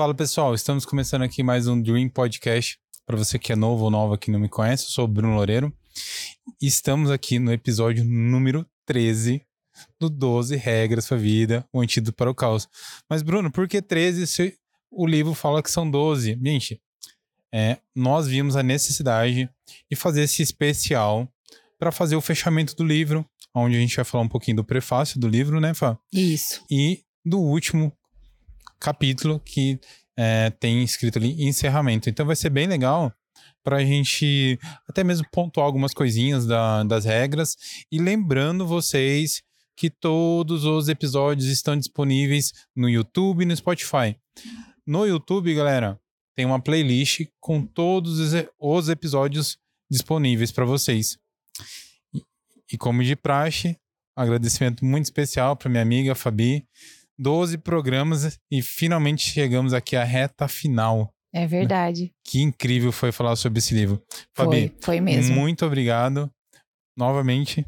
Fala pessoal, estamos começando aqui mais um Dream Podcast. Para você que é novo ou nova que não me conhece, eu sou o Bruno Loureiro. Estamos aqui no episódio número 13 do 12 Regras para a Vida, o Antídoto para o Caos. Mas, Bruno, por que 13 se o livro fala que são 12? Gente, é, nós vimos a necessidade de fazer esse especial para fazer o fechamento do livro, onde a gente vai falar um pouquinho do prefácio do livro, né, Fá? Isso. E do último capítulo que é, tem escrito ali encerramento. Então vai ser bem legal para a gente até mesmo pontuar algumas coisinhas da, das regras e lembrando vocês que todos os episódios estão disponíveis no YouTube e no Spotify. No YouTube, galera, tem uma playlist com todos os episódios disponíveis para vocês. E, como de praxe, agradecimento muito especial para minha amiga Fabi. 12 programas e finalmente chegamos aqui à reta final. É verdade. Que incrível foi falar sobre esse livro. Fabi, foi, foi mesmo. Muito obrigado novamente.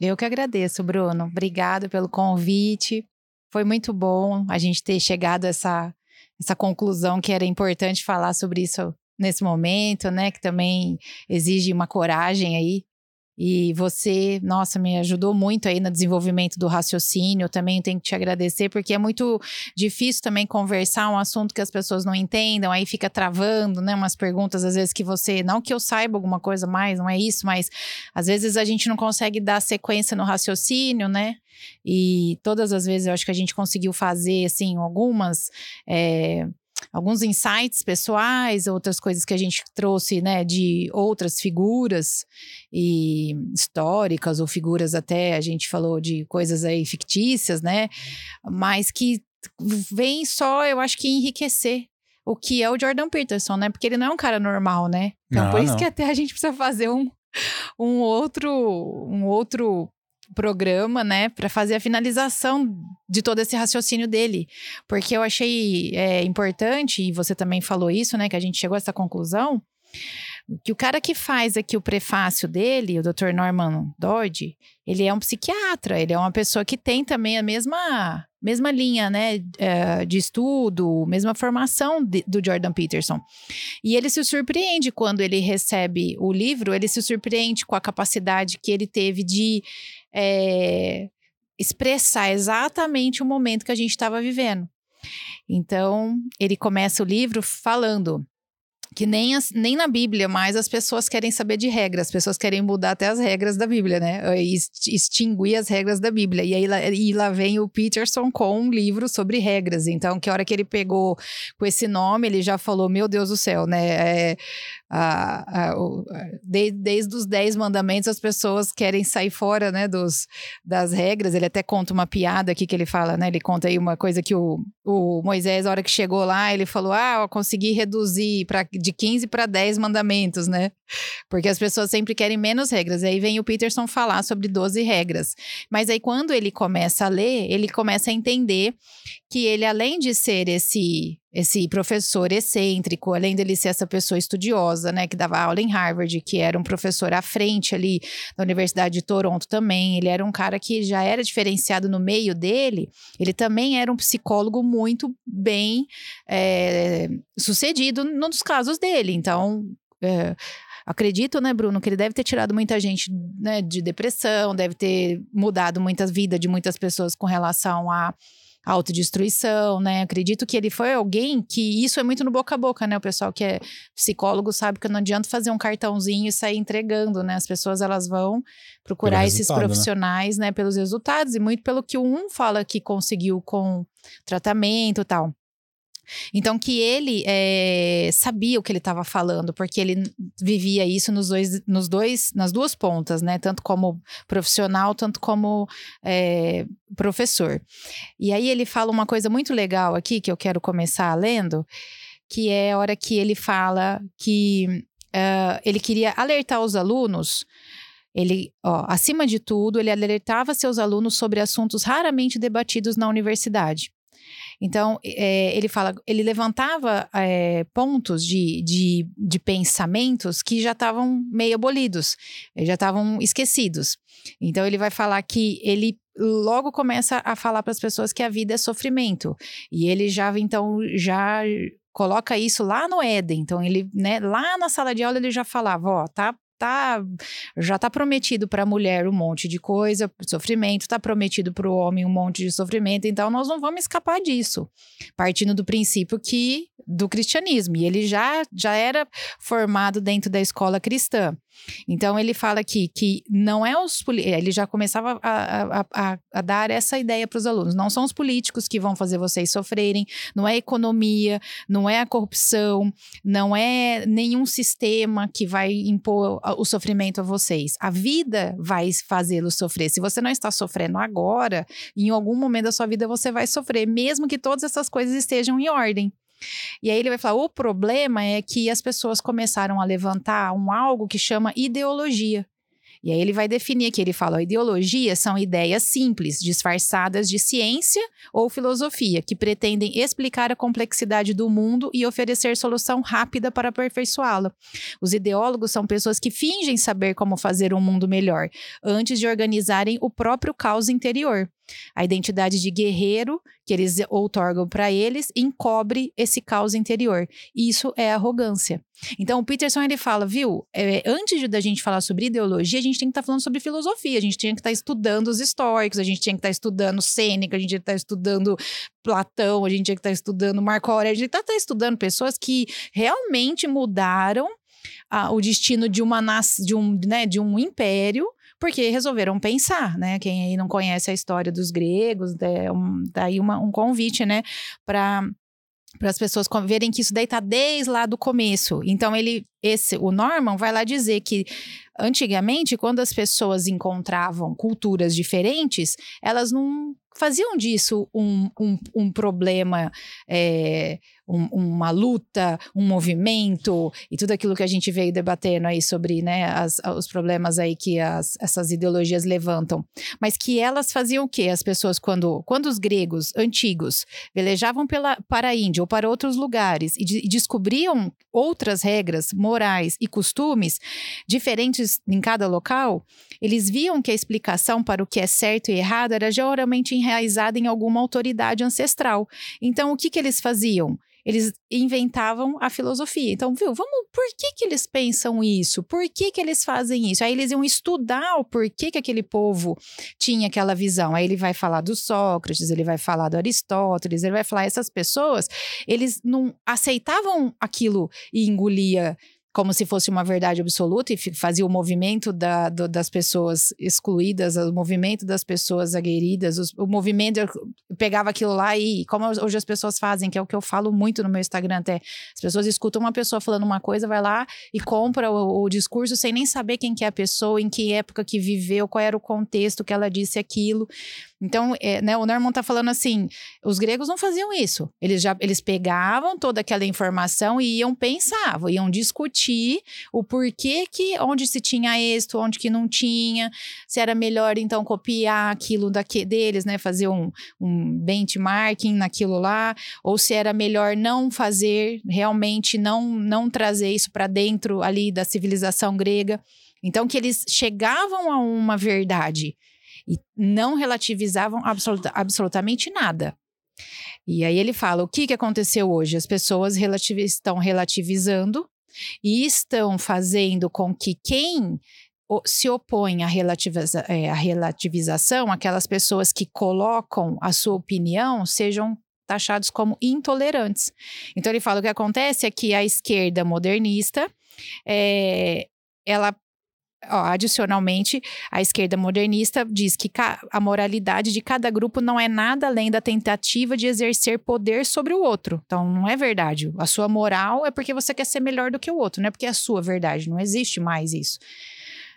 Eu que agradeço, Bruno. Obrigado pelo convite. Foi muito bom a gente ter chegado a essa, essa conclusão que era importante falar sobre isso nesse momento, né? Que também exige uma coragem aí e você, nossa, me ajudou muito aí no desenvolvimento do raciocínio. Também tenho que te agradecer, porque é muito difícil também conversar um assunto que as pessoas não entendam, aí fica travando, né? Umas perguntas, às vezes, que você. Não que eu saiba alguma coisa mais, não é isso, mas às vezes a gente não consegue dar sequência no raciocínio, né? E todas as vezes eu acho que a gente conseguiu fazer, assim, algumas. É, alguns insights pessoais, outras coisas que a gente trouxe, né, de outras figuras e históricas ou figuras até a gente falou de coisas aí fictícias, né, mas que vem só, eu acho que enriquecer o que é o Jordan Peterson, né? Porque ele não é um cara normal, né? Então, não, por isso não. que até a gente precisa fazer um, um outro um outro programa, né, para fazer a finalização de todo esse raciocínio dele, porque eu achei é, importante e você também falou isso, né, que a gente chegou a essa conclusão que o cara que faz aqui o prefácio dele, o Dr. Norman Dodge, ele é um psiquiatra, ele é uma pessoa que tem também a mesma mesma linha, né, é, de estudo, mesma formação de, do Jordan Peterson. E ele se surpreende quando ele recebe o livro, ele se surpreende com a capacidade que ele teve de é, expressar exatamente o momento que a gente estava vivendo. Então, ele começa o livro falando que nem, as, nem na Bíblia mais as pessoas querem saber de regras, as pessoas querem mudar até as regras da Bíblia, né? Extinguir as regras da Bíblia. E aí lá, e lá vem o Peterson com um livro sobre regras. Então, que hora que ele pegou com esse nome, ele já falou: Meu Deus do céu, né? É, a, a, o, de, desde os dez mandamentos as pessoas querem sair fora, né, dos, das regras. Ele até conta uma piada aqui que ele fala, né? Ele conta aí uma coisa que o, o Moisés, a hora que chegou lá, ele falou: Ah, eu consegui reduzir pra, de 15 para 10 mandamentos, né? Porque as pessoas sempre querem menos regras. E aí vem o Peterson falar sobre 12 regras. Mas aí quando ele começa a ler, ele começa a entender que ele, além de ser esse esse professor excêntrico, além dele ser essa pessoa estudiosa, né, que dava aula em Harvard, que era um professor à frente ali da Universidade de Toronto também, ele era um cara que já era diferenciado no meio dele, ele também era um psicólogo muito bem é, sucedido nos casos dele, então... É, acredito, né, Bruno, que ele deve ter tirado muita gente né, de depressão, deve ter mudado muita vida de muitas pessoas com relação a autodestruição, né? Acredito que ele foi alguém que isso é muito no boca a boca, né? O pessoal que é psicólogo sabe que não adianta fazer um cartãozinho e sair entregando, né? As pessoas elas vão procurar esses né? profissionais, né? né? Pelos resultados e muito pelo que um fala que conseguiu com tratamento e tal. Então, que ele é, sabia o que ele estava falando, porque ele vivia isso nos dois, nos dois, nas duas pontas, né? Tanto como profissional, tanto como é, professor. E aí ele fala uma coisa muito legal aqui, que eu quero começar lendo, que é a hora que ele fala que uh, ele queria alertar os alunos ele, ó, acima de tudo, ele alertava seus alunos sobre assuntos raramente debatidos na universidade. Então, é, ele fala, ele levantava é, pontos de, de, de, pensamentos que já estavam meio abolidos, já estavam esquecidos. Então, ele vai falar que ele logo começa a falar para as pessoas que a vida é sofrimento. E ele já, então, já coloca isso lá no Éden. Então, ele, né, lá na sala de aula, ele já falava: ó, tá tá já tá prometido para a mulher um monte de coisa, sofrimento, tá prometido para o homem um monte de sofrimento, então nós não vamos escapar disso. Partindo do princípio que do cristianismo, e ele já já era formado dentro da escola cristã. Então ele fala aqui que não é os ele já começava a, a, a, a dar essa ideia para os alunos. Não são os políticos que vão fazer vocês sofrerem, não é a economia, não é a corrupção, não é nenhum sistema que vai impor o sofrimento a vocês. A vida vai fazê-los sofrer. Se você não está sofrendo agora, em algum momento da sua vida você vai sofrer, mesmo que todas essas coisas estejam em ordem. E aí ele vai falar: o problema é que as pessoas começaram a levantar um algo que chama ideologia. E aí ele vai definir aqui, ele fala, ideologias são ideias simples, disfarçadas de ciência ou filosofia, que pretendem explicar a complexidade do mundo e oferecer solução rápida para aperfeiçoá-la. Os ideólogos são pessoas que fingem saber como fazer um mundo melhor, antes de organizarem o próprio caos interior. A identidade de guerreiro que eles outorgam para eles encobre esse caos interior. Isso é arrogância. Então, o Peterson ele fala, viu? É, antes da gente falar sobre ideologia, a gente tem que estar tá falando sobre filosofia. A gente tinha que estar tá estudando os históricos, a gente tinha que estar tá estudando Sêneca, a gente tinha que estar tá estudando Platão, a gente tinha que estar tá estudando Marco Aurélio, a gente que estar tá estudando pessoas que realmente mudaram ah, o destino de uma de um, né, de um império porque resolveram pensar, né? Quem aí não conhece a história dos gregos, é um, daí uma, um convite, né, para para as pessoas verem que isso daí tá desde lá do começo. Então ele esse o Norman vai lá dizer que antigamente quando as pessoas encontravam culturas diferentes, elas não faziam disso um, um, um problema é, um, uma luta, um movimento e tudo aquilo que a gente veio debatendo aí sobre né, as, os problemas aí que as, essas ideologias levantam. Mas que elas faziam o quê? As pessoas, quando, quando os gregos antigos velejavam pela, para a Índia ou para outros lugares e, de, e descobriam outras regras morais e costumes diferentes em cada local, eles viam que a explicação para o que é certo e errado era geralmente enraizada em alguma autoridade ancestral. Então, o que, que eles faziam? eles inventavam a filosofia. Então, viu, vamos, por que que eles pensam isso? Por que que eles fazem isso? Aí eles iam estudar o porquê que aquele povo tinha aquela visão. Aí ele vai falar do Sócrates, ele vai falar do Aristóteles, ele vai falar essas pessoas, eles não aceitavam aquilo e engolia como se fosse uma verdade absoluta e fazia o movimento da, do, das pessoas excluídas, o movimento das pessoas aguerridas, os, o movimento, eu pegava aquilo lá e como hoje as pessoas fazem, que é o que eu falo muito no meu Instagram até, as pessoas escutam uma pessoa falando uma coisa, vai lá e compra o, o discurso sem nem saber quem que é a pessoa, em que época que viveu, qual era o contexto que ela disse aquilo. Então, é, né, o Norman está falando assim: os gregos não faziam isso. Eles já eles pegavam toda aquela informação e iam pensar, iam discutir o porquê que onde se tinha êxito, onde que não tinha, se era melhor então copiar aquilo daqui, deles, né? Fazer um, um benchmarking naquilo lá, ou se era melhor não fazer, realmente não, não trazer isso para dentro ali da civilização grega. Então, que eles chegavam a uma verdade e não relativizavam absoluta, absolutamente nada. E aí ele fala: o que, que aconteceu hoje? As pessoas estão relativizando e estão fazendo com que quem se opõe à, relativiza é, à relativização, aquelas pessoas que colocam a sua opinião, sejam taxados como intolerantes. Então ele fala: o que acontece é que a esquerda modernista é, ela Ó, adicionalmente, a esquerda modernista diz que a moralidade de cada grupo não é nada além da tentativa de exercer poder sobre o outro. Então, não é verdade. A sua moral é porque você quer ser melhor do que o outro, não é porque é a sua verdade. Não existe mais isso.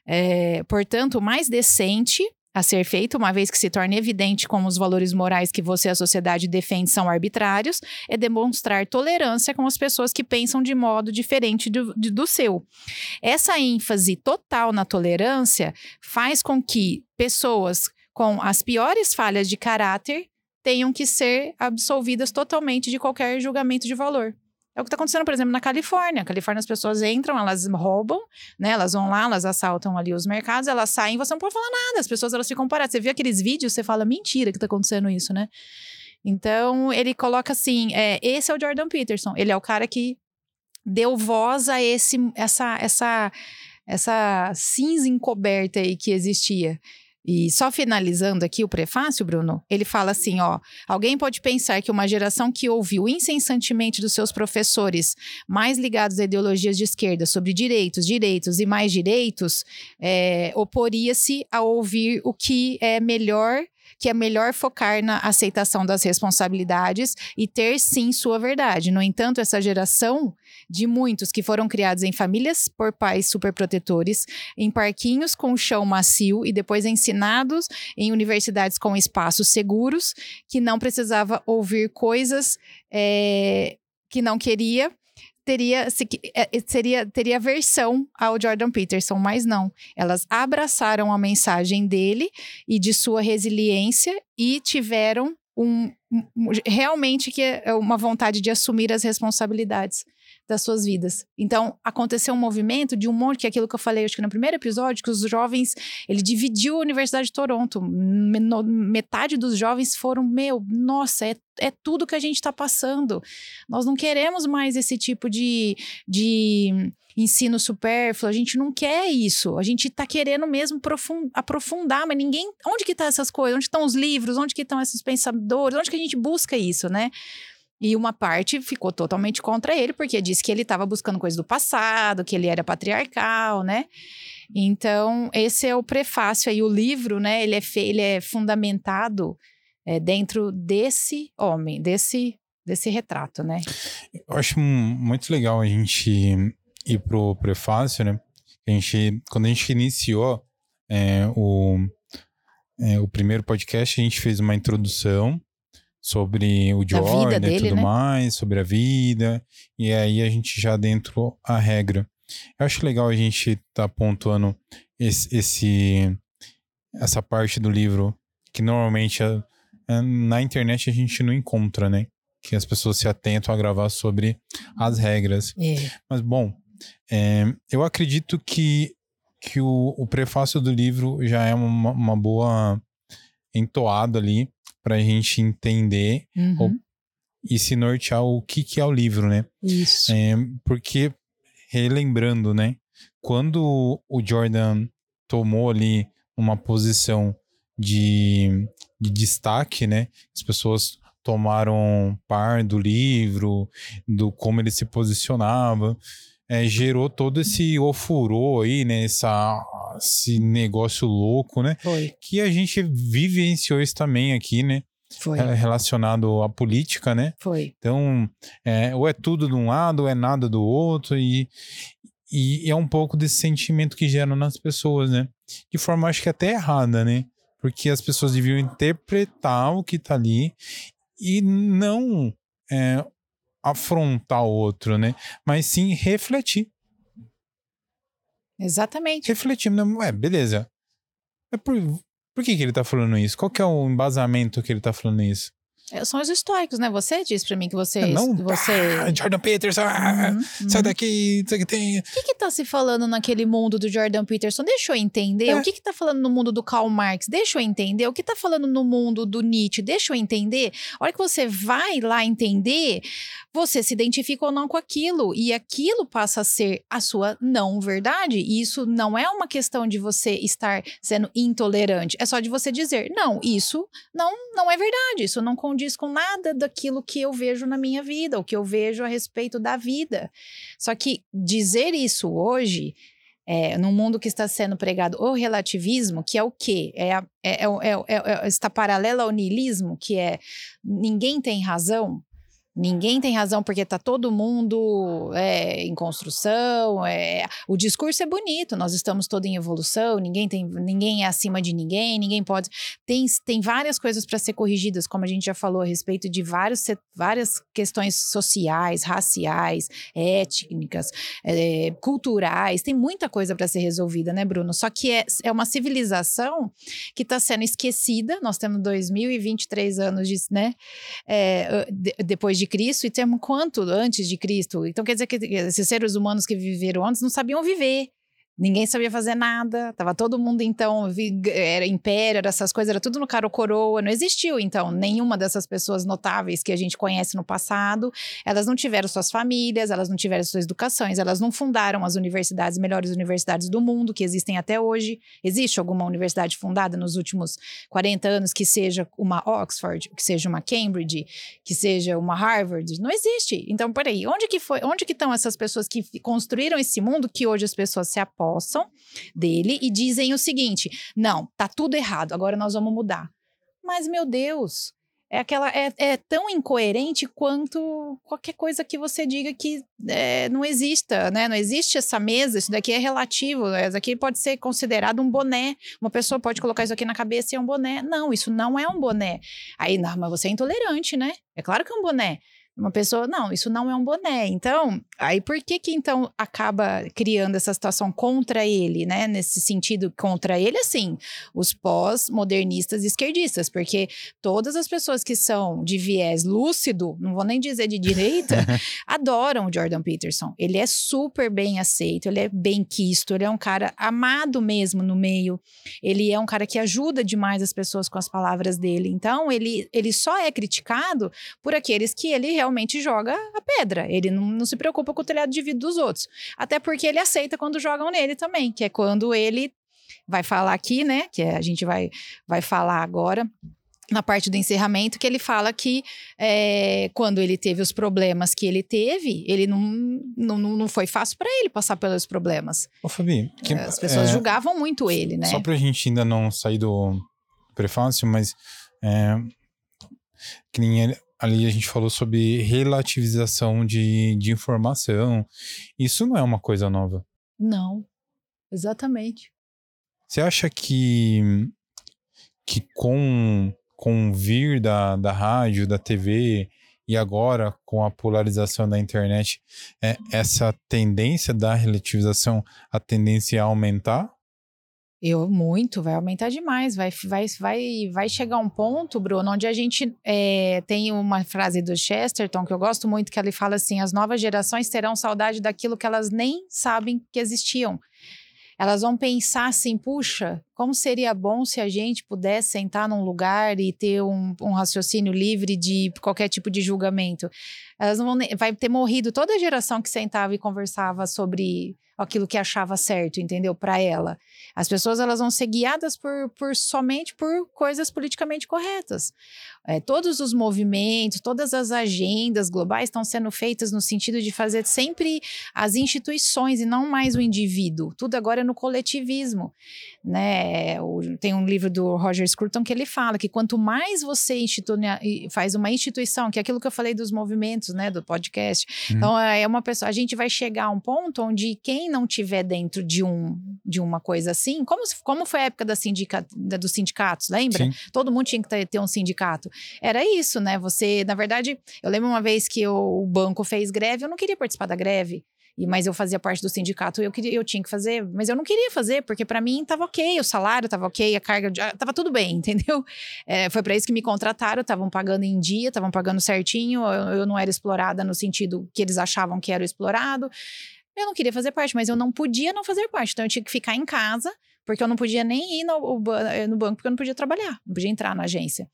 É, portanto, o mais decente a ser feito, uma vez que se torna evidente como os valores morais que você e a sociedade defende são arbitrários, é demonstrar tolerância com as pessoas que pensam de modo diferente do, do seu. Essa ênfase total na tolerância faz com que pessoas com as piores falhas de caráter tenham que ser absolvidas totalmente de qualquer julgamento de valor. É o que está acontecendo, por exemplo, na Califórnia. Na Califórnia as pessoas entram, elas roubam, né? Elas vão lá, elas assaltam ali os mercados, elas saem, você não pode falar nada. As pessoas elas ficam paradas. Você vê aqueles vídeos, você fala mentira que está acontecendo isso, né? Então ele coloca assim, é, esse é o Jordan Peterson. Ele é o cara que deu voz a esse, essa, essa, essa cinza encoberta aí que existia. E só finalizando aqui o prefácio, Bruno, ele fala assim, ó, alguém pode pensar que uma geração que ouviu incessantemente dos seus professores mais ligados a ideologias de esquerda sobre direitos, direitos e mais direitos, é, oporia-se a ouvir o que é melhor que é melhor focar na aceitação das responsabilidades e ter sim sua verdade. No entanto, essa geração de muitos que foram criados em famílias por pais superprotetores, em parquinhos com chão macio e depois ensinados em universidades com espaços seguros, que não precisava ouvir coisas é, que não queria teria, é, seria, teria versão ao Jordan Peterson, mas não. Elas abraçaram a mensagem dele e de sua resiliência e tiveram um, um, realmente que é uma vontade de assumir as responsabilidades das suas vidas. Então, aconteceu um movimento de um monte, que é aquilo que eu falei, acho que no primeiro episódio, que os jovens, ele dividiu a Universidade de Toronto. Metade dos jovens foram, meu, nossa, é, é tudo que a gente está passando. Nós não queremos mais esse tipo de, de ensino supérfluo, a gente não quer isso. A gente está querendo mesmo aprofundar, mas ninguém. Onde que tá essas coisas? Onde estão os livros? Onde que estão esses pensadores? Onde que a gente busca isso, né? E uma parte ficou totalmente contra ele, porque disse que ele estava buscando coisas do passado, que ele era patriarcal, né? Então, esse é o prefácio aí. O livro, né? Ele é, ele é fundamentado é, dentro desse homem, desse, desse retrato, né? Eu acho muito legal a gente ir pro prefácio, né? A gente, quando a gente iniciou é, o, é, o primeiro podcast, a gente fez uma introdução sobre o Jordan dele, e tudo né? mais, sobre a vida, e aí a gente já dentro a regra. Eu acho legal a gente estar tá pontuando esse, esse, essa parte do livro que normalmente a, a, na internet a gente não encontra, né? Que as pessoas se atentam a gravar sobre as regras. É. Mas, bom, é, eu acredito que, que o, o prefácio do livro já é uma, uma boa entoada ali para a gente entender uhum. ou, e se nortear o que, que é o livro, né? Isso. É, porque, relembrando, né? Quando o Jordan tomou ali uma posição de, de destaque, né? As pessoas tomaram par do livro, do como ele se posicionava é, gerou todo esse ofurô aí, né? Essa, esse negócio louco, né? Foi. Que a gente vivenciou isso também aqui, né? Foi. Relacionado à política, né? Foi. Então, é, ou é tudo de um lado, ou é nada do outro, e, e é um pouco desse sentimento que gera nas pessoas, né? De forma, acho que até errada, né? Porque as pessoas deviam interpretar o que tá ali e não é, afrontar o outro, né? Mas sim refletir. Exatamente. Refletir, é, beleza. É por, por que, que ele tá falando isso? Qual que é o embasamento que ele tá falando isso? É, são os históricos, né? Você disse para mim que você. É, não, você... Ah, Jordan Peterson, ah, uhum, sai uhum. daqui, isso que tem. O que que tá se falando naquele mundo do Jordan Peterson? Deixa eu entender. É. O que que tá falando no mundo do Karl Marx? Deixa eu entender. O que tá falando no mundo do Nietzsche? Deixa eu entender. A hora que você vai lá entender, você se identifica ou não com aquilo. E aquilo passa a ser a sua não verdade. E isso não é uma questão de você estar sendo intolerante. É só de você dizer, não, isso não, não é verdade. Isso não condiz com nada daquilo que eu vejo na minha vida, o que eu vejo a respeito da vida. Só que dizer isso hoje, é, num mundo que está sendo pregado o relativismo, que é o quê? É, é, é, é, está paralela ao niilismo, que é ninguém tem razão, Ninguém tem razão porque está todo mundo é, em construção. É, o discurso é bonito, nós estamos todos em evolução, ninguém, tem, ninguém é acima de ninguém, ninguém pode. Tem, tem várias coisas para ser corrigidas, como a gente já falou a respeito de vários, várias questões sociais, raciais, étnicas, é, culturais. Tem muita coisa para ser resolvida, né, Bruno? Só que é, é uma civilização que está sendo esquecida. Nós temos 2023 anos de, né, é, depois de de Cristo e temos quanto antes de Cristo? Então quer dizer que esses seres humanos que viveram antes não sabiam viver. Ninguém sabia fazer nada, tava todo mundo então, era império, era essas coisas, era tudo no caro coroa, não existiu então nenhuma dessas pessoas notáveis que a gente conhece no passado, elas não tiveram suas famílias, elas não tiveram suas educações, elas não fundaram as universidades, melhores universidades do mundo que existem até hoje. Existe alguma universidade fundada nos últimos 40 anos que seja uma Oxford, que seja uma Cambridge, que seja uma Harvard? Não existe. Então, peraí, onde que foi, onde que estão essas pessoas que construíram esse mundo que hoje as pessoas se apoiam apossam dele e dizem o seguinte: não, tá tudo errado, agora nós vamos mudar. Mas, meu Deus, é aquela é, é tão incoerente quanto qualquer coisa que você diga que é, não exista, né? Não existe essa mesa, isso daqui é relativo, isso daqui pode ser considerado um boné. Uma pessoa pode colocar isso aqui na cabeça e é um boné. Não, isso não é um boné. Aí, não, mas você é intolerante, né? É claro que é um boné. Uma pessoa, não, isso não é um boné. Então, aí por que que então acaba criando essa situação contra ele, né? Nesse sentido, contra ele, assim, os pós-modernistas esquerdistas, porque todas as pessoas que são de viés lúcido, não vou nem dizer de direita, adoram o Jordan Peterson. Ele é super bem aceito, ele é bem quisto, ele é um cara amado mesmo no meio, ele é um cara que ajuda demais as pessoas com as palavras dele. Então, ele, ele só é criticado por aqueles que ele realmente realmente joga a pedra. Ele não, não se preocupa com o telhado de vidro dos outros. Até porque ele aceita quando jogam nele também, que é quando ele vai falar aqui, né? Que a gente vai, vai falar agora na parte do encerramento, que ele fala que é, quando ele teve os problemas que ele teve, ele não, não, não foi fácil para ele passar pelos problemas. Ô, Fabi, que, as pessoas é, julgavam muito ele, né? Só pra gente ainda não sair do prefácio, mas é, que nem ele, ali a gente falou sobre relativização de, de informação. Isso não é uma coisa nova. Não, exatamente. Você acha que, que com, com o vir da, da rádio, da TV e agora com a polarização da internet, é, essa tendência da relativização, a tendência a aumentar? Eu muito, vai aumentar demais, vai, vai, vai, vai chegar um ponto, Bruno, onde a gente é, tem uma frase do Chesterton que eu gosto muito, que ele fala assim: as novas gerações terão saudade daquilo que elas nem sabem que existiam. Elas vão pensar assim, puxa, como seria bom se a gente pudesse sentar num lugar e ter um, um raciocínio livre de qualquer tipo de julgamento. Elas não vão, vai ter morrido toda a geração que sentava e conversava sobre aquilo que achava certo, entendeu? Para ela. As pessoas elas vão ser guiadas por, por somente por coisas politicamente corretas. É, todos os movimentos, todas as agendas globais estão sendo feitas no sentido de fazer sempre as instituições e não mais o indivíduo. Tudo agora é no coletivismo, né? O, tem um livro do Roger Scruton que ele fala que quanto mais você faz uma instituição, que é aquilo que eu falei dos movimentos, né, do podcast. Uhum. Então é uma pessoa, a gente vai chegar a um ponto onde quem não tiver dentro de, um, de uma coisa assim, como, como foi a época da sindica, da, dos sindicatos, lembra? Sim. Todo mundo tinha que ter, ter, um sindicato. Era isso, né? Você, na verdade, eu lembro uma vez que o banco fez greve, eu não queria participar da greve. E, mas eu fazia parte do sindicato, eu queria, eu tinha que fazer, mas eu não queria fazer, porque para mim estava ok, o salário estava ok, a carga estava tudo bem, entendeu? É, foi para isso que me contrataram, estavam pagando em dia, estavam pagando certinho, eu, eu, não era explorada no sentido que eles achavam que era explorado. Eu não queria fazer parte, mas eu não podia não fazer parte. Então eu tinha que ficar em casa, porque eu não podia nem ir no, eh, no banco, porque eu não podia trabalhar, não podia entrar na agência.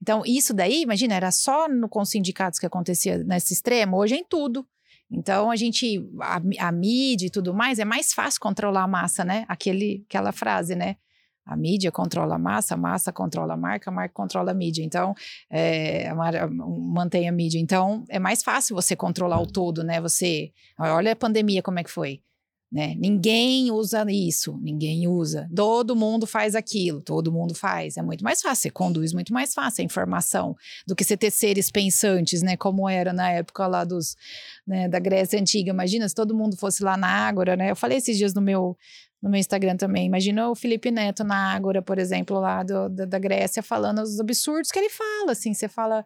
Então, isso daí, imagina, era só no, com os sindicatos que acontecia nesse extremo, hoje é em tudo. Então, a gente, a, a mídia e tudo mais, é mais fácil controlar a massa, né? Aquele, aquela frase, né? A mídia controla a massa, a massa controla a marca, a marca controla a mídia. Então, é, mantém a mídia. Então, é mais fácil você controlar o todo, né? Você, olha a pandemia como é que foi. Né? Ninguém usa isso, ninguém usa. Todo mundo faz aquilo, todo mundo faz. É muito mais fácil, você conduz muito mais fácil a informação do que você ter seres pensantes, né? Como era na época lá dos, né, da Grécia Antiga. Imagina se todo mundo fosse lá na Ágora, né? Eu falei esses dias no meu, no meu Instagram também. Imagina o Felipe Neto na Ágora, por exemplo, lá do, da, da Grécia, falando os absurdos que ele fala, assim. Você fala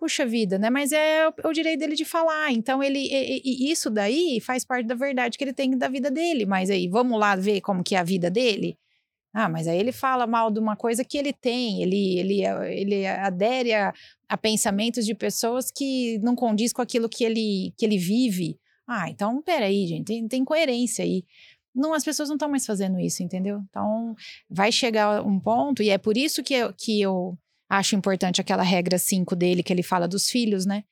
puxa vida, né? Mas é o, o direito dele de falar. Então, ele e, e isso daí faz parte da verdade que ele tem da vida dele. Mas aí, vamos lá ver como que é a vida dele? Ah, mas aí ele fala mal de uma coisa que ele tem, ele, ele, ele adere a, a pensamentos de pessoas que não condiz com aquilo que ele, que ele vive. Ah, então peraí, gente, tem, tem coerência aí. Não, as pessoas não estão mais fazendo isso, entendeu? Então, vai chegar um ponto, e é por isso que eu, que eu acho importante aquela regra 5 dele, que ele fala dos filhos, né?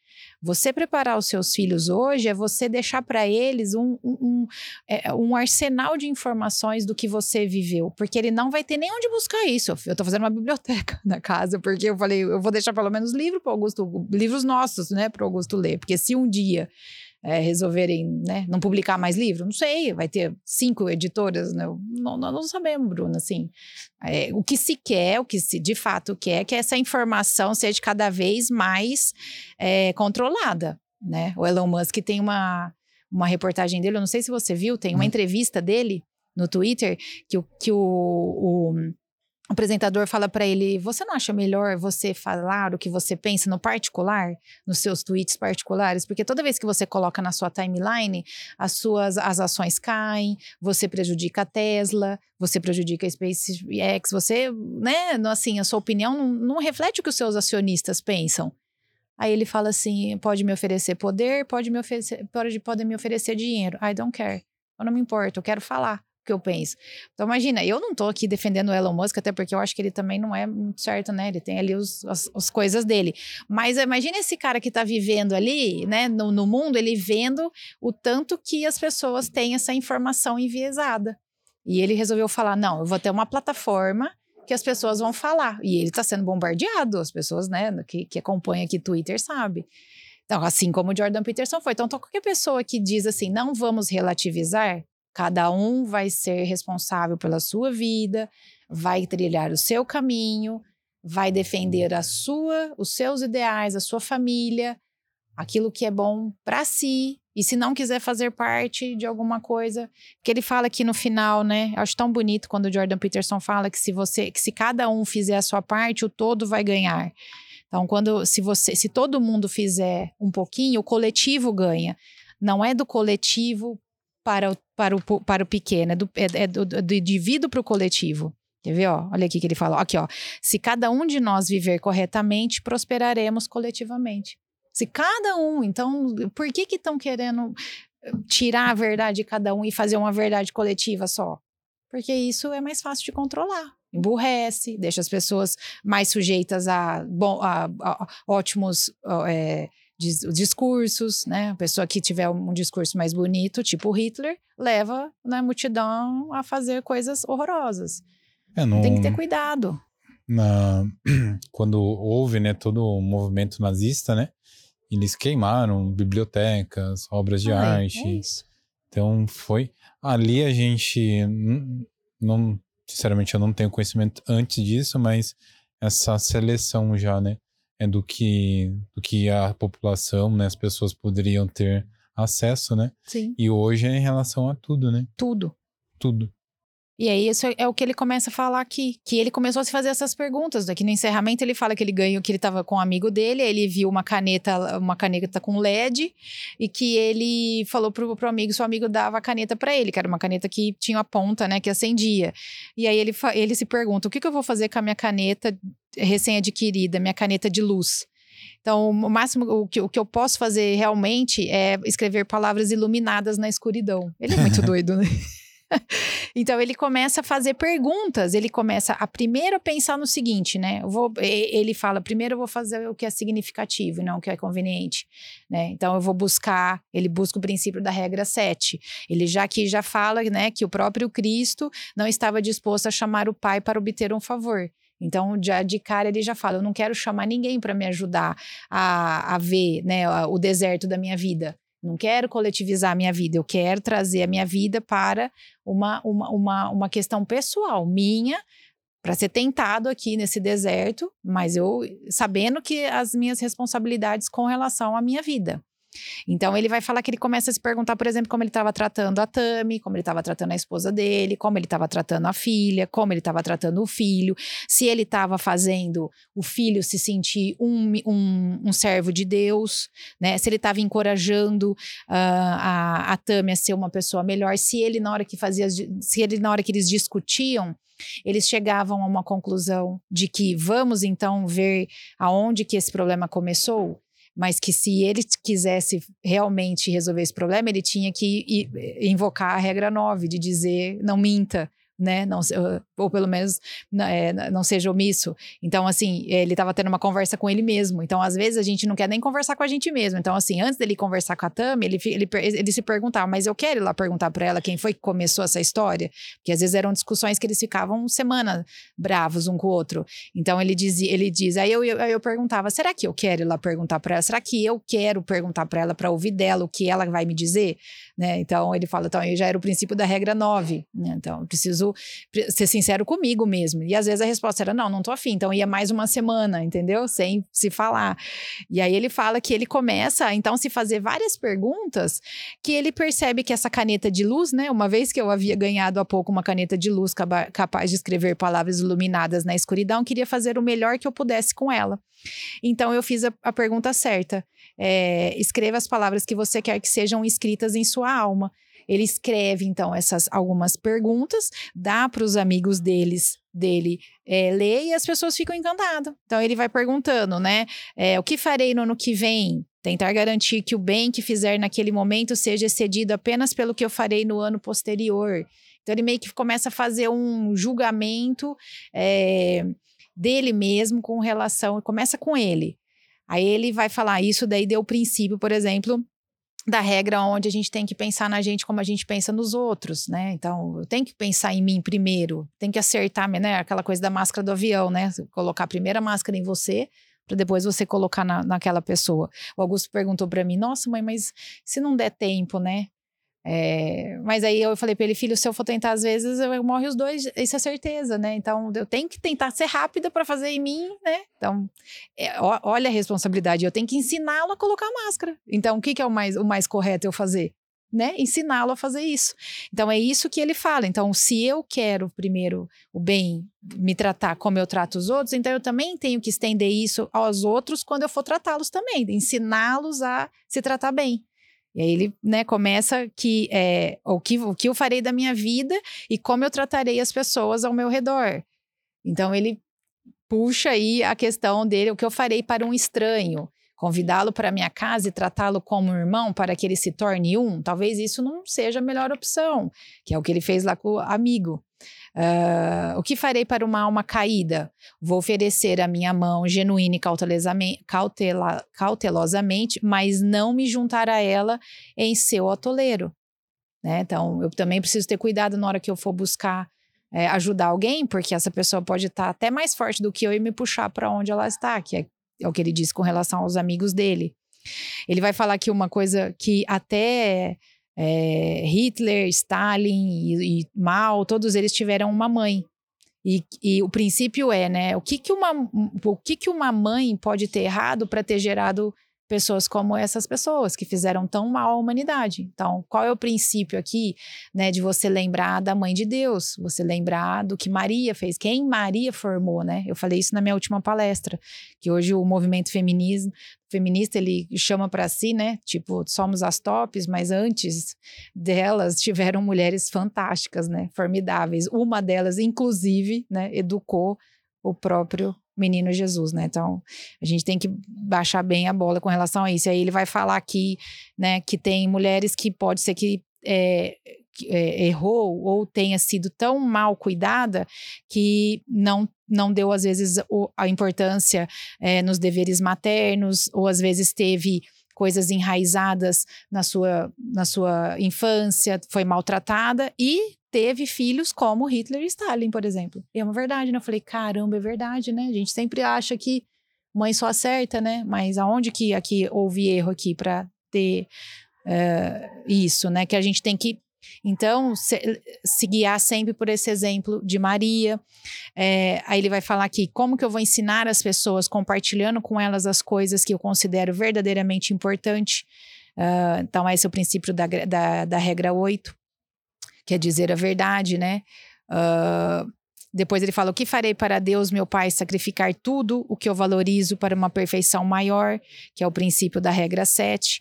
Você preparar os seus filhos hoje é você deixar para eles um, um, um, é, um, arsenal de informações do que você viveu, porque ele não vai ter nem onde buscar isso. Eu estou fazendo uma biblioteca na casa, porque eu falei, eu vou deixar pelo menos livro para Augusto, livros nossos, né, para Augusto ler, porque se um dia é, resolverem né, não publicar mais livro, não sei, vai ter cinco editoras, né? não, não, não sabemos, Bruna, assim, é, o que se quer, o que se de fato quer, é que essa informação seja cada vez mais é, controlada, né? O Elon Musk tem uma, uma reportagem dele, eu não sei se você viu, tem uma hum. entrevista dele no Twitter que, que o, o o apresentador fala para ele: Você não acha melhor você falar o que você pensa no particular, nos seus tweets particulares? Porque toda vez que você coloca na sua timeline, as suas as ações caem, você prejudica a Tesla, você prejudica a SpaceX, você, né? Assim, a sua opinião não, não reflete o que os seus acionistas pensam. Aí ele fala assim: pode me oferecer poder, pode me oferecer, pode, pode me oferecer dinheiro. I don't care. Eu não me importo, eu quero falar que eu penso. Então, imagina, eu não tô aqui defendendo o Elon Musk, até porque eu acho que ele também não é muito certo, né? Ele tem ali os, as, as coisas dele. Mas imagina esse cara que tá vivendo ali, né, no, no mundo, ele vendo o tanto que as pessoas têm essa informação enviesada. E ele resolveu falar: não, eu vou ter uma plataforma que as pessoas vão falar. E ele está sendo bombardeado, as pessoas, né, que, que acompanham aqui Twitter sabe. Então, assim como o Jordan Peterson foi. Então, qualquer pessoa que diz assim, não vamos relativizar, Cada um vai ser responsável pela sua vida, vai trilhar o seu caminho, vai defender a sua, os seus ideais, a sua família, aquilo que é bom para si. E se não quiser fazer parte de alguma coisa, que ele fala aqui no final, né? Eu acho tão bonito quando o Jordan Peterson fala que se você, que se cada um fizer a sua parte, o todo vai ganhar. Então, quando se você, se todo mundo fizer um pouquinho, o coletivo ganha. Não é do coletivo para o, para o, para o pequeno, é do, é, é do, do indivíduo para o coletivo. Quer ver? Ó? Olha aqui que ele fala. Aqui, ó. Se cada um de nós viver corretamente, prosperaremos coletivamente. Se cada um, então, por que que estão querendo tirar a verdade de cada um e fazer uma verdade coletiva só? Porque isso é mais fácil de controlar. Emburrece, deixa as pessoas mais sujeitas a, bom, a, a ótimos é, discursos, né? A pessoa que tiver um discurso mais bonito, tipo Hitler, leva na multidão a fazer coisas horrorosas. É, no, Tem que ter cuidado. Na, quando houve, né, todo o movimento nazista, né? Eles queimaram bibliotecas, obras de Ai, arte. É então foi ali a gente não, sinceramente eu não tenho conhecimento antes disso, mas essa seleção já, né? É do que do que a população, né, as pessoas poderiam ter acesso, né? Sim. E hoje é em relação a tudo, né? Tudo. Tudo. E aí, isso é o que ele começa a falar aqui. Que ele começou a se fazer essas perguntas. Aqui no encerramento, ele fala que ele ganhou, que ele estava com um amigo dele, ele viu uma caneta, uma caneta com LED, e que ele falou pro, pro amigo, seu amigo dava a caneta para ele, que era uma caneta que tinha a ponta, né, que acendia. E aí ele, ele se pergunta: o que, que eu vou fazer com a minha caneta recém-adquirida, minha caneta de luz? Então, o máximo, o que, o que eu posso fazer realmente é escrever palavras iluminadas na escuridão. Ele é muito doido, né? então ele começa a fazer perguntas, ele começa a primeiro pensar no seguinte, né? Eu vou, ele fala, primeiro eu vou fazer o que é significativo e não o que é conveniente, né? Então eu vou buscar, ele busca o princípio da regra 7. Ele já aqui já fala, né, que o próprio Cristo não estava disposto a chamar o Pai para obter um favor. Então, já de cara, ele já fala: eu não quero chamar ninguém para me ajudar a, a ver né, o deserto da minha vida. Não quero coletivizar a minha vida, eu quero trazer a minha vida para uma, uma, uma, uma questão pessoal minha, para ser tentado aqui nesse deserto, mas eu sabendo que as minhas responsabilidades com relação à minha vida. Então ele vai falar que ele começa a se perguntar, por exemplo, como ele estava tratando a Tami, como ele estava tratando a esposa dele, como ele estava tratando a filha, como ele estava tratando o filho, se ele estava fazendo o filho se sentir um, um, um servo de Deus, né? Se ele estava encorajando uh, a, a Tami a ser uma pessoa melhor, se ele na hora que fazia, se ele na hora que eles discutiam eles chegavam a uma conclusão de que vamos então ver aonde que esse problema começou mas que se ele quisesse realmente resolver esse problema, ele tinha que invocar a regra 9, de dizer não minta, né? Não, ou pelo menos é, não seja omisso. Então, assim, ele estava tendo uma conversa com ele mesmo. Então, às vezes, a gente não quer nem conversar com a gente mesmo. Então, assim, antes dele conversar com a Tami, ele, ele, ele se perguntava, mas eu quero ir lá perguntar para ela quem foi que começou essa história? Porque às vezes eram discussões que eles ficavam semana bravos um com o outro. Então, ele dizia, ele diz, aí eu, eu, eu perguntava, será que eu quero ir lá perguntar para ela? Será que eu quero perguntar para ela para ouvir dela o que ela vai me dizer? Né? Então, ele fala, então, eu já era o princípio da regra 9. Né? Então, eu preciso ser sincero comigo mesmo. E às vezes a resposta era: não, não tô afim. Então ia mais uma semana, entendeu? Sem se falar. E aí ele fala que ele começa então se fazer várias perguntas que ele percebe que essa caneta de luz, né? Uma vez que eu havia ganhado há pouco uma caneta de luz capaz de escrever palavras iluminadas na escuridão, queria fazer o melhor que eu pudesse com ela. Então eu fiz a, a pergunta certa. É, escreva as palavras que você quer que sejam escritas em sua alma. Ele escreve, então, essas algumas perguntas, dá para os amigos deles dele é, ler e as pessoas ficam encantadas. Então ele vai perguntando, né? É, o que farei no ano que vem? Tentar garantir que o bem que fizer naquele momento seja excedido apenas pelo que eu farei no ano posterior. Então ele meio que começa a fazer um julgamento é, dele mesmo com relação, começa com ele. Aí ele vai falar isso, daí deu o princípio, por exemplo, da regra onde a gente tem que pensar na gente como a gente pensa nos outros, né? Então, eu tenho que pensar em mim primeiro, tem que acertar, né? Aquela coisa da máscara do avião, né? Colocar a primeira máscara em você, para depois você colocar na, naquela pessoa. O Augusto perguntou para mim: Nossa, mãe, mas se não der tempo, né? É, mas aí eu falei para ele, filho, se eu for tentar às vezes, eu, morre os dois, isso é certeza, né? Então eu tenho que tentar ser rápida para fazer em mim, né? Então, é, ó, olha a responsabilidade, eu tenho que ensiná-lo a colocar máscara. Então, o que, que é o mais, o mais correto eu fazer? Né? Ensiná-lo a fazer isso. Então é isso que ele fala. Então, se eu quero primeiro o bem, me tratar como eu trato os outros, então eu também tenho que estender isso aos outros quando eu for tratá-los também, ensiná-los a se tratar bem. E aí ele né, começa que é, o, que o que eu farei da minha vida e como eu tratarei as pessoas ao meu redor. Então ele puxa aí a questão dele, o que eu farei para um estranho, convidá-lo para minha casa e tratá-lo como um irmão para que ele se torne um, talvez isso não seja a melhor opção, que é o que ele fez lá com o amigo. Uh, o que farei para uma alma caída? Vou oferecer a minha mão genuína e cautela, cautelosamente, mas não me juntar a ela em seu atoleiro. Né? Então, eu também preciso ter cuidado na hora que eu for buscar é, ajudar alguém, porque essa pessoa pode estar até mais forte do que eu e me puxar para onde ela está, que é, é o que ele disse com relação aos amigos dele. Ele vai falar que uma coisa que até é, Hitler, Stalin e, e, Mao, todos eles tiveram uma mãe. E, e, o princípio é, né? O que, que, uma, o que, que uma mãe pode ter errado para ter gerado pessoas como essas pessoas que fizeram tão mal à humanidade. Então, qual é o princípio aqui, né, de você lembrar da mãe de Deus, você lembrar do que Maria fez, quem Maria formou, né? Eu falei isso na minha última palestra, que hoje o movimento feminismo feminista ele chama para si, né? Tipo, somos as tops, mas antes delas tiveram mulheres fantásticas, né? Formidáveis. Uma delas, inclusive, né, educou o próprio menino Jesus, né? Então, a gente tem que baixar bem a bola com relação a isso. Aí ele vai falar aqui, né, que tem mulheres que pode ser que é, é, errou ou tenha sido tão mal cuidada que não não deu às vezes a importância é, nos deveres maternos ou às vezes teve coisas enraizadas na sua, na sua infância, foi maltratada e teve filhos como Hitler e Stalin, por exemplo. E é uma verdade, né? Eu falei, caramba, é verdade, né? A gente sempre acha que mãe só acerta, né? Mas aonde que aqui houve erro aqui para ter uh, isso, né? Que a gente tem que então, se, se, guiar sempre por esse exemplo de Maria. É, aí ele vai falar aqui como que eu vou ensinar as pessoas compartilhando com elas as coisas que eu considero verdadeiramente importantes Uh, então, esse é o princípio da, da, da regra 8, que é dizer a verdade, né? Uh, depois ele fala: O que farei para Deus, meu Pai, sacrificar tudo o que eu valorizo para uma perfeição maior, que é o princípio da regra 7.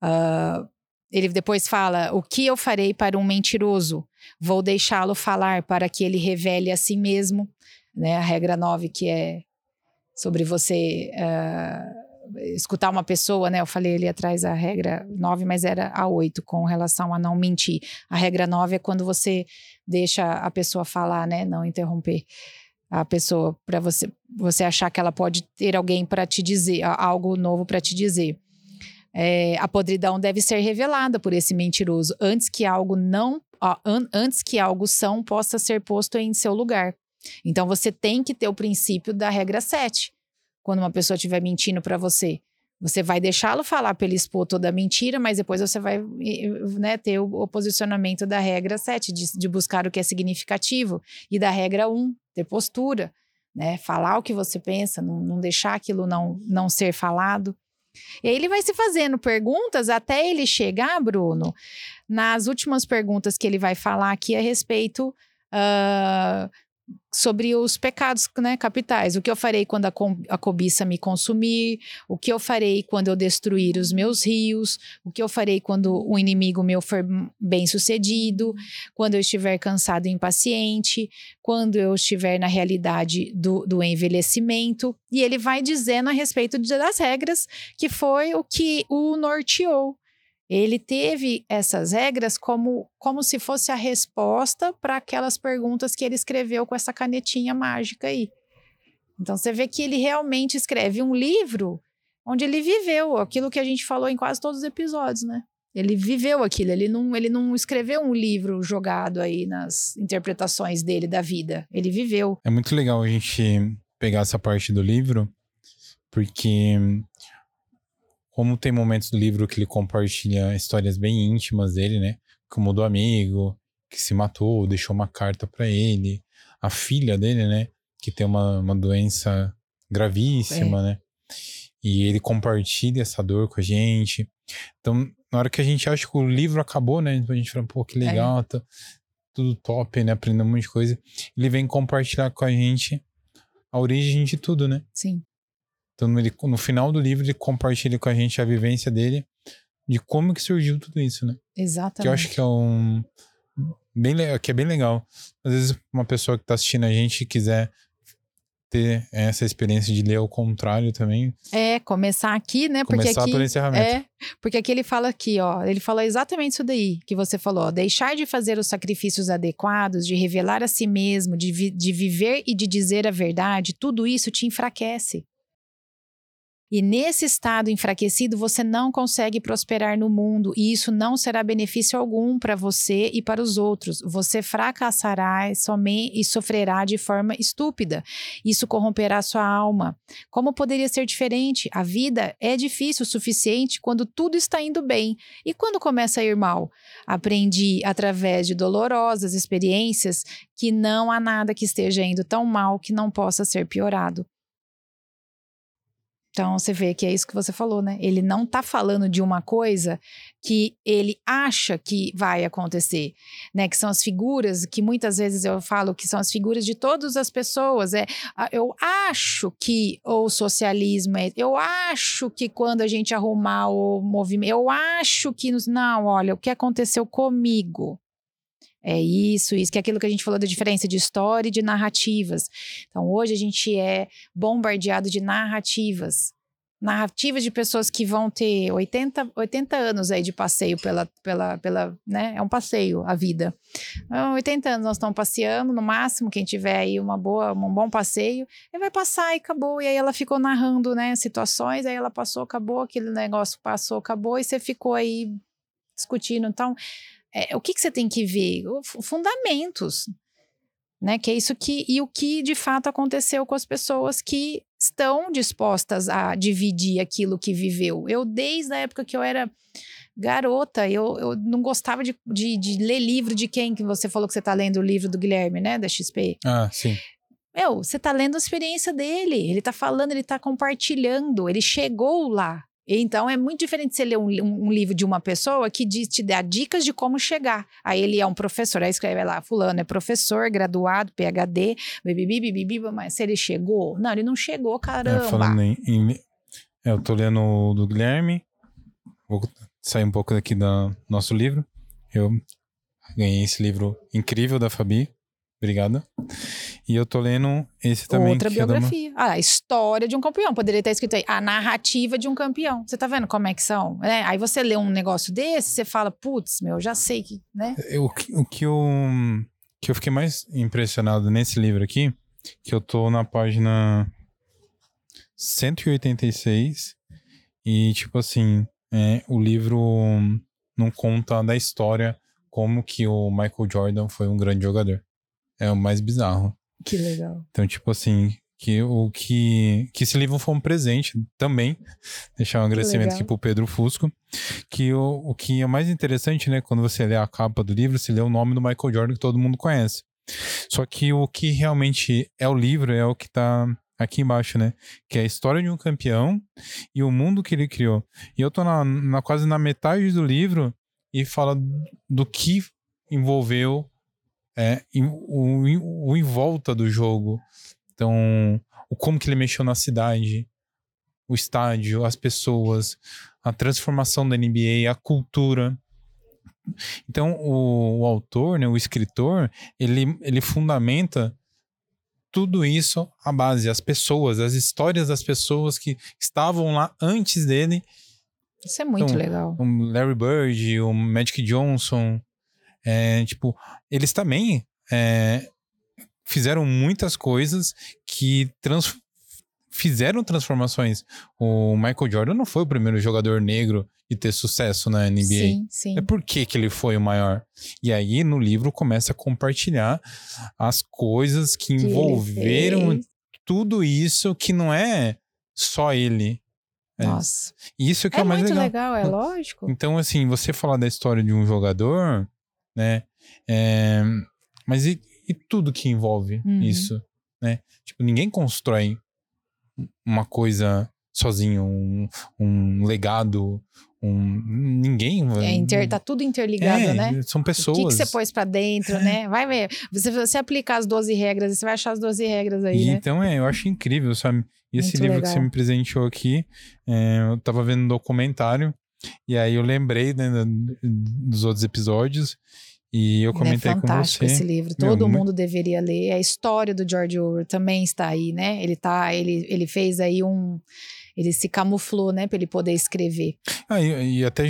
Uh, ele depois fala: O que eu farei para um mentiroso? Vou deixá-lo falar para que ele revele a si mesmo. Né? A regra 9, que é sobre você. Uh, escutar uma pessoa, né? Eu falei ali atrás a regra 9, mas era a 8 com relação a não mentir. A regra 9 é quando você deixa a pessoa falar, né? Não interromper a pessoa para você você achar que ela pode ter alguém para te dizer algo novo para te dizer. É, a podridão deve ser revelada por esse mentiroso antes que algo não ó, an, antes que algo são possa ser posto em seu lugar. Então você tem que ter o princípio da regra 7 quando uma pessoa estiver mentindo para você. Você vai deixá-lo falar para ele expor toda a mentira, mas depois você vai né, ter o, posicionamento da regra 7, de, de, buscar o que é significativo, e da regra 1, ter postura, né? Falar o que você pensa, não, não deixar aquilo não, não ser falado. E aí ele vai se fazendo perguntas até ele chegar, Bruno, nas últimas perguntas que ele vai falar aqui a respeito uh, sobre os pecados né, capitais. O que eu farei quando a, a, cobiça me consumir? O que eu farei quando eu destruir os meus rios? O que eu farei quando o inimigo meu for bem sucedido? Quando eu estiver cansado e impaciente? Quando eu estiver na realidade do, do envelhecimento? E ele vai dizendo a respeito das regras, que foi o que o norteou. Ele teve essas regras como, como se fosse a resposta para aquelas perguntas que ele escreveu com essa canetinha mágica aí. Então você vê que ele realmente escreve um livro onde ele viveu aquilo que a gente falou em quase todos os episódios, né? Ele viveu aquilo, ele não, ele não escreveu um livro jogado aí nas interpretações dele da vida. Ele viveu. É muito legal a gente pegar essa parte do livro, porque como tem momentos do livro que ele compartilha histórias bem íntimas dele, né? Como do amigo que se matou, deixou uma carta para ele, a filha dele, né? Que tem uma, uma doença gravíssima, é. né? E ele compartilha essa dor com a gente. Então, na hora que a gente acha que o livro acabou, né? A gente fala, pô, que legal, é. tá tudo top, né? Aprendendo um monte de coisa. Ele vem compartilhar com a gente a origem de tudo, né? Sim. Então, ele, no final do livro, ele compartilha com a gente a vivência dele de como que surgiu tudo isso, né? Exatamente. Que eu acho que é um. Bem, que é bem legal. Às vezes, uma pessoa que está assistindo a gente quiser ter essa experiência de ler ao contrário também. É, começar aqui, né? Começar porque aqui, pelo encerramento. É, porque aqui ele fala aqui, ó, ele fala exatamente isso daí que você falou, ó, deixar de fazer os sacrifícios adequados, de revelar a si mesmo, de, vi, de viver e de dizer a verdade, tudo isso te enfraquece. E nesse estado enfraquecido, você não consegue prosperar no mundo, e isso não será benefício algum para você e para os outros. Você fracassará e sofrerá de forma estúpida. Isso corromperá sua alma. Como poderia ser diferente? A vida é difícil o suficiente quando tudo está indo bem. E quando começa a ir mal? Aprendi através de dolorosas experiências que não há nada que esteja indo tão mal que não possa ser piorado. Então você vê que é isso que você falou, né? Ele não está falando de uma coisa que ele acha que vai acontecer, né? Que são as figuras que muitas vezes eu falo que são as figuras de todas as pessoas. É, eu acho que o socialismo é, eu acho que quando a gente arrumar o movimento, eu acho que não, olha, o que aconteceu comigo é isso, isso, que é aquilo que a gente falou da diferença de história e de narrativas. Então, hoje a gente é bombardeado de narrativas. Narrativas de pessoas que vão ter 80, 80 anos aí de passeio pela, pela, pela, né? É um passeio a vida. Então, 80 anos nós estamos passeando, no máximo, quem tiver aí uma boa, um bom passeio, ele vai passar e acabou. E aí ela ficou narrando, né, situações, aí ela passou, acabou, aquele negócio passou, acabou, e você ficou aí discutindo. Então, é, o que, que você tem que ver? Fundamentos. Né? Que é isso que. E o que de fato aconteceu com as pessoas que estão dispostas a dividir aquilo que viveu. Eu, desde a época que eu era garota, eu, eu não gostava de, de, de ler livro de quem que você falou que você está lendo o livro do Guilherme, né? Da XP. Ah, sim. Meu, você está lendo a experiência dele. Ele está falando, ele está compartilhando, ele chegou lá. Então é muito diferente você ler um, um, um, livro de uma pessoa que diz, te dá dicas de como chegar. Aí ele é um professor, aí escreve lá, fulano é professor, graduado, PhD, bibibi, bibibi, mas se ele chegou? Não, ele não chegou, caramba. É, falando em, em é, eu tô lendo o do Guilherme, vou sair um pouco daqui do nosso livro. Eu ganhei esse livro incrível da Fabi, Obrigado. E eu tô lendo esse também. Outra biografia. Uma... Ah, a história de um campeão. Poderia estar escrito aí, a narrativa de um campeão. Você tá vendo como é que são? Né? Aí você lê um negócio desse, você fala, putz, meu, já sei que, né? O, o que eu, que eu fiquei mais impressionado nesse livro aqui, que eu tô na página 186, e tipo assim, é, o livro não conta da história como que o Michael Jordan foi um grande jogador. É o mais bizarro. Que legal. Então, tipo assim, que o que que esse livro foi um presente também deixar um agradecimento aqui pro Pedro Fusco que o, o que é mais interessante né quando você lê a capa do livro você lê o nome do Michael Jordan que todo mundo conhece só que o que realmente é o livro é o que tá aqui embaixo né que é a história de um campeão e o mundo que ele criou e eu tô na, na quase na metade do livro e fala do que envolveu é, o, o em volta do jogo. Então, o como que ele mexeu na cidade, o estádio, as pessoas, a transformação da NBA, a cultura. Então, o, o autor, né, o escritor, ele, ele fundamenta tudo isso à base, as pessoas, as histórias das pessoas que estavam lá antes dele. Isso é muito então, legal. O Larry Bird, o Magic Johnson, é, tipo, eles também é, fizeram muitas coisas que trans, fizeram transformações. O Michael Jordan não foi o primeiro jogador negro de ter sucesso na NBA. Sim, sim. É por que, que ele foi o maior. E aí, no livro, começa a compartilhar as coisas que, que envolveram tudo isso que não é só ele. É. Nossa. Isso que é, é mais muito legal. legal, é lógico. Então, assim, você falar da história de um jogador né? É, mas e, e, tudo que envolve uhum. isso, né? Tipo, ninguém constrói uma coisa sozinho, um, um legado, um, ninguém. É, inter, tá tudo interligado, é, né? São pessoas. O que, que você pôs pra dentro, é. né? Vai ver. Você, você aplicar as 12 regras, você vai achar as 12 regras aí. E, né? Então, é, eu acho incrível, sabe? E esse Muito livro legal. que você me presenteou aqui, é, eu tava vendo um documentário e aí eu lembrei né, dos outros episódios e eu comentei é fantástico com você. esse livro. Todo Meu, mundo muito... deveria ler. A história do George Orwell também está aí, né? Ele tá, ele, ele fez aí um ele se camuflou, né, para ele poder escrever. Ah, e, e até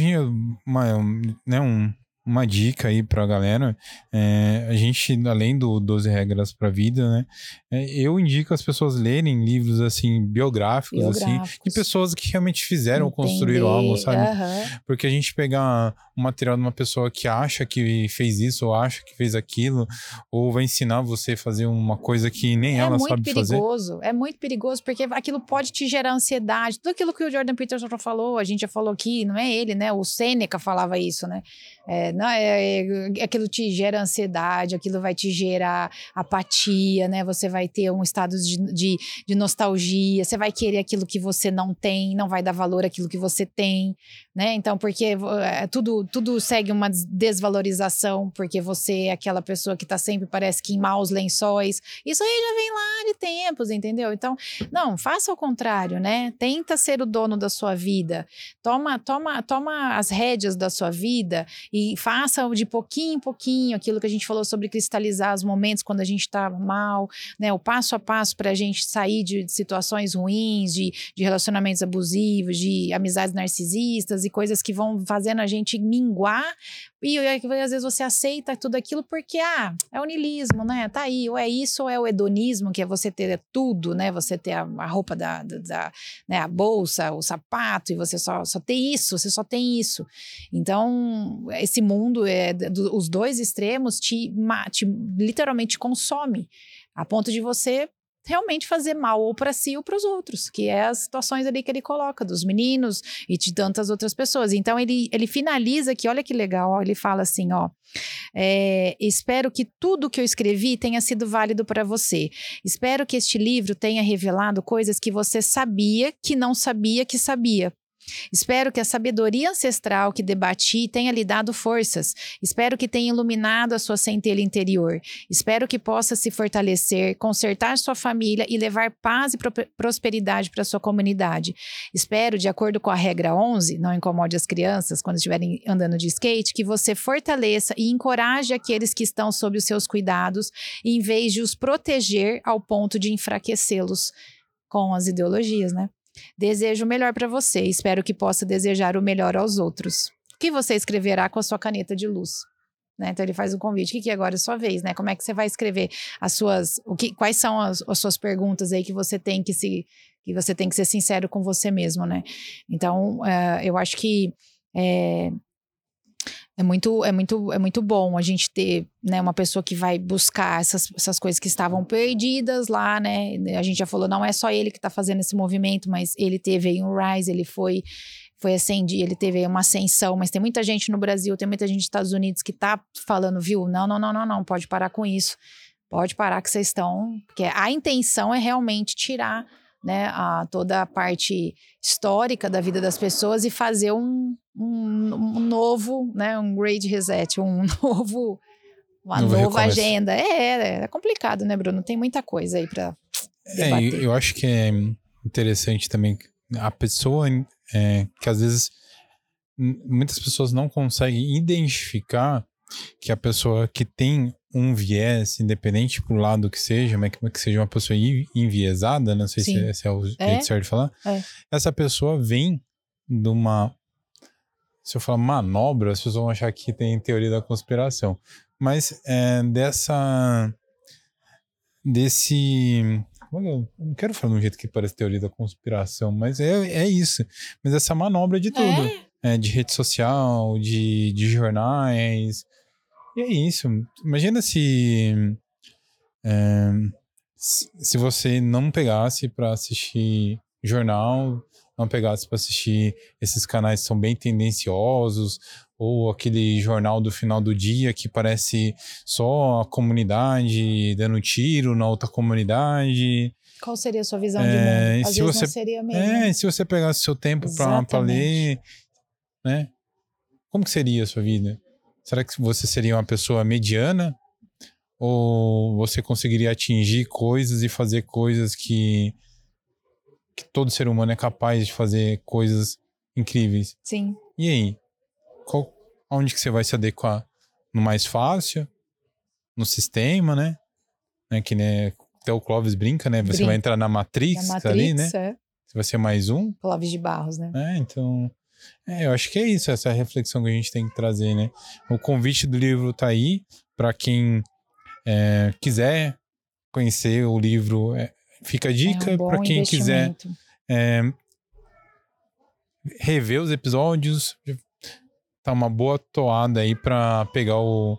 uma, né, um, uma dica aí pra galera. É, a gente, além do 12 Regras pra Vida, né? É, eu indico as pessoas lerem livros, assim, biográficos, biográficos. assim, de pessoas que realmente fizeram, Entender. construíram algo, sabe? Uhum. Porque a gente pegar um material de uma pessoa que acha que fez isso, ou acha que fez aquilo, ou vai ensinar você a fazer uma coisa que nem é ela sabe fazer. É muito perigoso, é muito perigoso, porque aquilo pode te gerar ansiedade. Tudo aquilo que o Jordan Peterson falou, a gente já falou aqui, não é ele, né? O Sêneca falava isso, né? É, não, é, é, aquilo te gera ansiedade, aquilo vai te gerar apatia, né? Você vai ter um estado de, de, de nostalgia, você vai querer aquilo que você não tem, não vai dar valor àquilo que você tem, né? Então, porque é, tudo, tudo segue uma desvalorização, porque você é aquela pessoa que tá sempre, parece que em maus lençóis. Isso aí já vem lá de tempos, entendeu? Então, não, faça o contrário, né? Tenta ser o dono da sua vida. Toma, toma, toma as rédeas da sua vida e faça de pouquinho em pouquinho aquilo que a gente falou sobre cristalizar os momentos quando a gente está mal, né? O passo a passo para a gente sair de situações ruins, de, de relacionamentos abusivos, de amizades narcisistas e coisas que vão fazendo a gente minguar e às vezes você aceita tudo aquilo porque, ah, é o nilismo, né? Tá aí, ou é isso ou é o hedonismo, que é você ter tudo, né? Você ter a, a roupa da, da, da, né? a bolsa, o sapato, e você só, só tem isso, você só tem isso. Então, esse mundo, é, do, os dois extremos, te, te literalmente consome, a ponto de você realmente fazer mal ou para si ou para os outros, que é as situações ali que ele coloca dos meninos e de tantas outras pessoas. Então ele, ele finaliza aqui, olha que legal, ó, ele fala assim, ó, é, espero que tudo que eu escrevi tenha sido válido para você. Espero que este livro tenha revelado coisas que você sabia que não sabia que sabia. Espero que a sabedoria ancestral que debati tenha lhe dado forças. Espero que tenha iluminado a sua centelha interior. Espero que possa se fortalecer, consertar sua família e levar paz e pro prosperidade para sua comunidade. Espero, de acordo com a regra 11, não incomode as crianças quando estiverem andando de skate, que você fortaleça e encoraje aqueles que estão sob os seus cuidados, em vez de os proteger ao ponto de enfraquecê-los com as ideologias, né? Desejo o melhor para você. Espero que possa desejar o melhor aos outros. O que você escreverá com a sua caneta de luz? Né? Então ele faz um convite. O que, que agora é sua vez, né? Como é que você vai escrever as suas. O que, quais são as, as suas perguntas aí que você tem que se. que você tem que ser sincero com você mesmo, né? Então, uh, eu acho que é, é muito, é muito, é muito bom a gente ter, né, uma pessoa que vai buscar essas, essas coisas que estavam perdidas lá, né? A gente já falou, não é só ele que está fazendo esse movimento, mas ele teve aí um rise, ele foi foi ascendido, ele teve uma ascensão, mas tem muita gente no Brasil, tem muita gente nos Estados Unidos que tá falando, viu? Não, não, não, não, não, pode parar com isso. Pode parar que vocês estão, porque a intenção é realmente tirar né, a, toda a parte histórica da vida das pessoas e fazer um, um, um novo, né, um great reset, um novo, uma novo nova recomeço. agenda. É, é complicado, né, Bruno? Tem muita coisa aí para É, eu, eu, acho que é interessante também a pessoa é, que às vezes muitas pessoas não conseguem identificar que a pessoa que tem um viés, independente pro lado que seja, mas que seja uma pessoa enviesada, não sei se, se, é o jeito é? certo de falar, é. essa pessoa vem de uma. Se eu falar manobra, as pessoas vão achar que tem teoria da conspiração. Mas é, dessa. Desse. Eu não quero falar de um jeito que parece teoria da conspiração, mas é, é isso. Mas essa manobra de tudo. É? é de rede social, de, de jornais, e é isso. Imagina se. É, se você não pegasse para assistir jornal, não pegasse para assistir esses canais que são bem tendenciosos, ou aquele jornal do final do dia que parece só a comunidade dando tiro na outra comunidade. Qual seria a sua visão é, de mundo? Às se você, seria mesmo. É, se você pegasse seu tempo para ler, né? Como que seria a sua vida? Será que você seria uma pessoa mediana? Ou você conseguiria atingir coisas e fazer coisas que, que todo ser humano é capaz de fazer coisas incríveis? Sim. E aí? Qual, onde que você vai se adequar? No mais fácil? No sistema, né? né que né, até o Clóvis brinca, né? Você brinca. vai entrar na Matrix, na Matrix ali, né? É. Você vai ser mais um. Clóvis de Barros, né? É, então é, eu acho que é isso, essa é a reflexão que a gente tem que trazer, né? O convite do livro tá aí para quem é, quiser conhecer o livro. É, fica a dica é um para quem quiser é, rever os episódios. Tá uma boa toada aí para pegar o,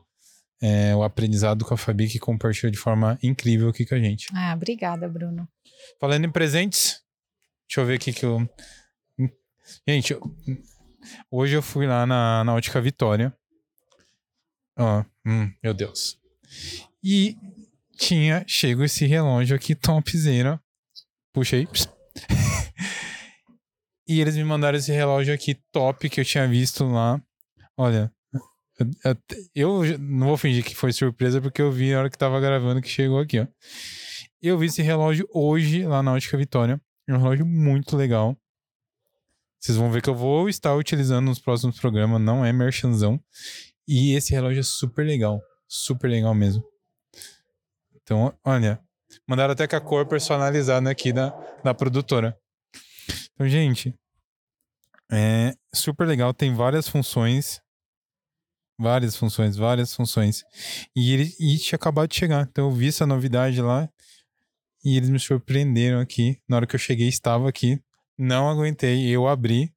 é, o aprendizado com a Fabi que compartilhou de forma incrível aqui com a gente. Ah, obrigada, Bruno. Falando em presentes, deixa eu ver aqui que eu Gente, hoje eu fui lá na, na Ótica Vitória. Ó, hum, meu Deus. E tinha, chego esse relógio aqui, topzera. Puxei. e eles me mandaram esse relógio aqui top que eu tinha visto lá. Olha, eu, não vou fingir que foi surpresa porque eu vi na hora que tava gravando que chegou aqui, ó. Eu vi esse relógio hoje lá na Ótica Vitória. É um relógio muito legal. Vocês vão ver que eu vou estar utilizando nos próximos programas, não é merchanzão. E esse relógio é super legal. Super legal mesmo. Então, olha, mandaram até com a cor personalizada aqui da, da produtora. Então, gente, é super legal, tem várias funções. Várias funções, várias funções. E ele e tinha acabado de chegar. Então eu vi essa novidade lá. E eles me surpreenderam aqui. Na hora que eu cheguei, estava aqui não aguentei, eu abri.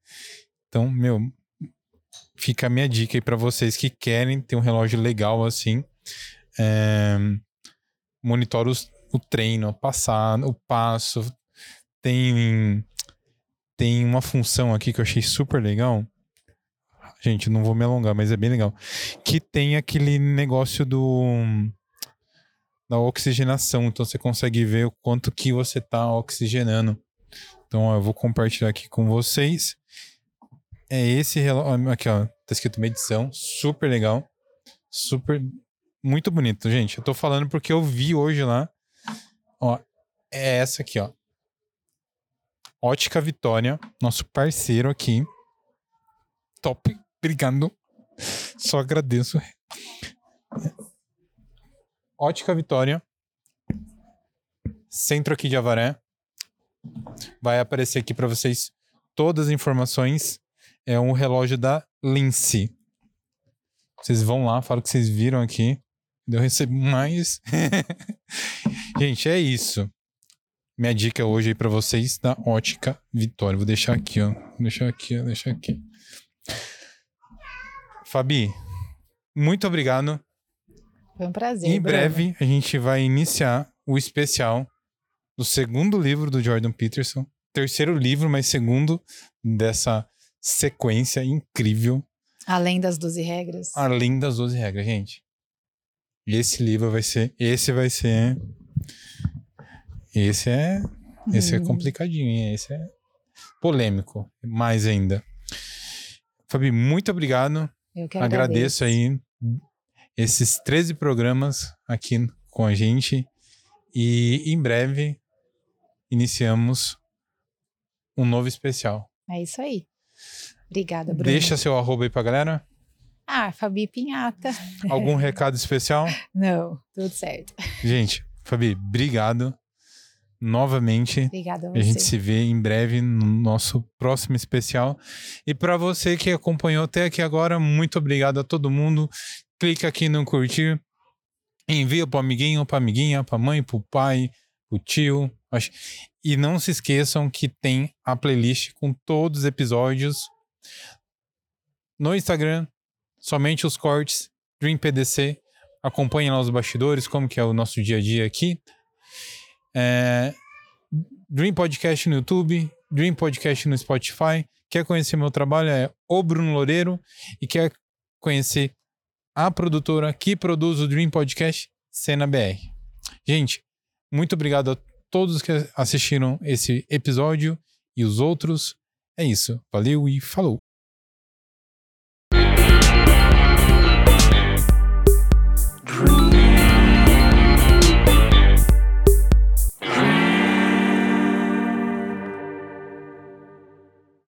Então, meu, fica a minha dica aí para vocês que querem ter um relógio legal assim. É, monitora os, o treino, passar, o passo. Tem, tem uma função aqui que eu achei super legal. Gente, não vou me alongar, mas é bem legal. Que tem aquele negócio do da oxigenação. Então você consegue ver o quanto que você está oxigenando. Então eu vou compartilhar aqui com vocês. é esse relógio. Aqui, ó. Tá escrito medição. Super legal. Super. Muito bonito, gente. Eu tô falando porque eu vi hoje lá. Ó, é essa aqui, ó. Ótica Vitória, nosso parceiro aqui. Top. Obrigado. Só agradeço. Ótica Vitória. Centro aqui de Avaré. Vai aparecer aqui para vocês todas as informações. É um relógio da Lince. Vocês vão lá, falam que vocês viram aqui. Eu recebo mais. Gente, é isso. Minha dica hoje aí para vocês da Ótica Vitória. Vou deixar aqui, ó. Vou deixar aqui, ó. Deixar aqui. Fabi, muito obrigado. Foi um prazer. Em Bruno. breve a gente vai iniciar o especial do segundo livro do Jordan Peterson. Terceiro livro, mas segundo dessa sequência incrível. Além das 12 regras. Além das 12 regras, gente. Esse livro vai ser. Esse vai ser. Esse é. Esse é Hum. complicadinho, hein? Esse é polêmico. Mais ainda. Fabi, muito obrigado. Eu que Agradeço aí esses 13 programas aqui com a gente. E em breve iniciamos um novo especial. É isso aí. Obrigada, Bruno. Deixa seu arroba aí pra galera. Ah, Fabi Pinhata. Algum recado especial? Não, tudo certo. Gente, Fabi, obrigado novamente. Obrigada a A você. gente se vê em breve no nosso próximo especial. E para você que acompanhou até aqui agora, muito obrigado a todo mundo. Clica aqui no curtir. Envia para amiguinho, para amiguinha, para mãe, para o pai, para o tio. E não se esqueçam que tem a playlist com todos os episódios no Instagram, somente os cortes, Dream PDC. Acompanhem lá os bastidores, como que é o nosso dia a dia aqui. É, Dream Podcast no YouTube, Dream Podcast no Spotify. Quer conhecer meu trabalho? É o Bruno Loureiro. E quer conhecer a produtora que produz o Dream Podcast, Cena BR. Gente, muito obrigado a todos que assistiram esse episódio e os outros. É isso. Valeu e falou!